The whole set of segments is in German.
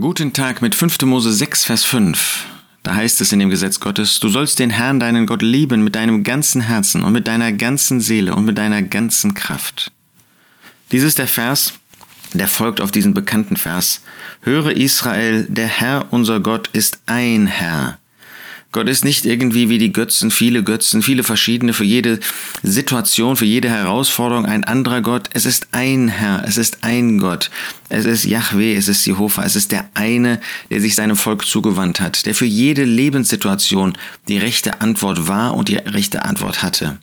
Guten Tag mit 5. Mose 6, Vers 5. Da heißt es in dem Gesetz Gottes, du sollst den Herrn, deinen Gott, lieben mit deinem ganzen Herzen und mit deiner ganzen Seele und mit deiner ganzen Kraft. Dies ist der Vers, der folgt auf diesen bekannten Vers. Höre Israel, der Herr unser Gott ist ein Herr. Gott ist nicht irgendwie wie die Götzen, viele Götzen, viele verschiedene, für jede Situation, für jede Herausforderung ein anderer Gott. Es ist ein Herr, es ist ein Gott. Es ist Yahweh, es ist Jehova, es ist der eine, der sich seinem Volk zugewandt hat, der für jede Lebenssituation die rechte Antwort war und die rechte Antwort hatte.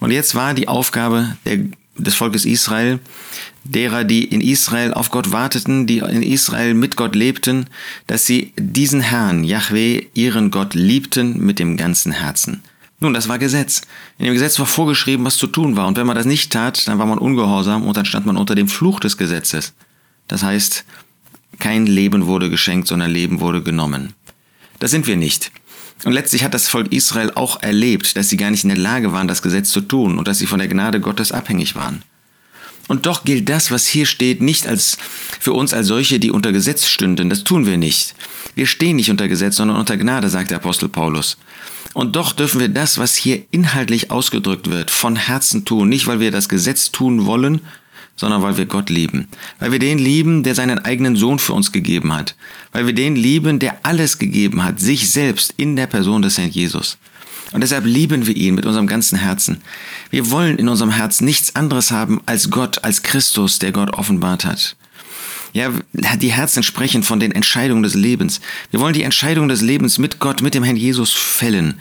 Und jetzt war die Aufgabe der des Volkes Israel, derer, die in Israel auf Gott warteten, die in Israel mit Gott lebten, dass sie diesen Herrn, Yahweh, ihren Gott liebten mit dem ganzen Herzen. Nun, das war Gesetz. In dem Gesetz war vorgeschrieben, was zu tun war. Und wenn man das nicht tat, dann war man ungehorsam und dann stand man unter dem Fluch des Gesetzes. Das heißt, kein Leben wurde geschenkt, sondern Leben wurde genommen. Das sind wir nicht. Und letztlich hat das Volk Israel auch erlebt, dass sie gar nicht in der Lage waren, das Gesetz zu tun und dass sie von der Gnade Gottes abhängig waren. Und doch gilt das, was hier steht, nicht als für uns als solche, die unter Gesetz stünden. Das tun wir nicht. Wir stehen nicht unter Gesetz, sondern unter Gnade, sagt der Apostel Paulus. Und doch dürfen wir das, was hier inhaltlich ausgedrückt wird, von Herzen tun, nicht weil wir das Gesetz tun wollen, sondern weil wir Gott lieben. Weil wir den lieben, der seinen eigenen Sohn für uns gegeben hat. Weil wir den lieben, der alles gegeben hat, sich selbst in der Person des Herrn Jesus. Und deshalb lieben wir ihn mit unserem ganzen Herzen. Wir wollen in unserem Herzen nichts anderes haben als Gott, als Christus, der Gott offenbart hat. Ja, die Herzen sprechen von den Entscheidungen des Lebens. Wir wollen die Entscheidung des Lebens mit Gott, mit dem Herrn Jesus fällen.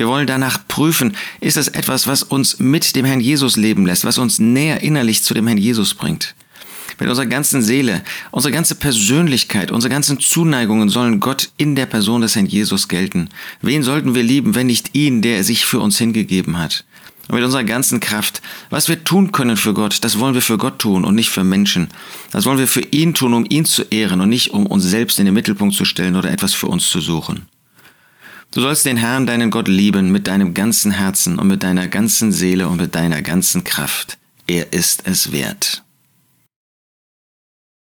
Wir wollen danach prüfen, ist es etwas, was uns mit dem Herrn Jesus leben lässt, was uns näher innerlich zu dem Herrn Jesus bringt. Mit unserer ganzen Seele, unsere ganze Persönlichkeit, unsere ganzen Zuneigungen sollen Gott in der Person des Herrn Jesus gelten. Wen sollten wir lieben, wenn nicht ihn, der sich für uns hingegeben hat? Und mit unserer ganzen Kraft, was wir tun können für Gott, das wollen wir für Gott tun und nicht für Menschen. Das wollen wir für ihn tun, um ihn zu ehren und nicht um uns selbst in den Mittelpunkt zu stellen oder etwas für uns zu suchen. Du sollst den Herrn, deinen Gott, lieben mit deinem ganzen Herzen und mit deiner ganzen Seele und mit deiner ganzen Kraft. Er ist es wert.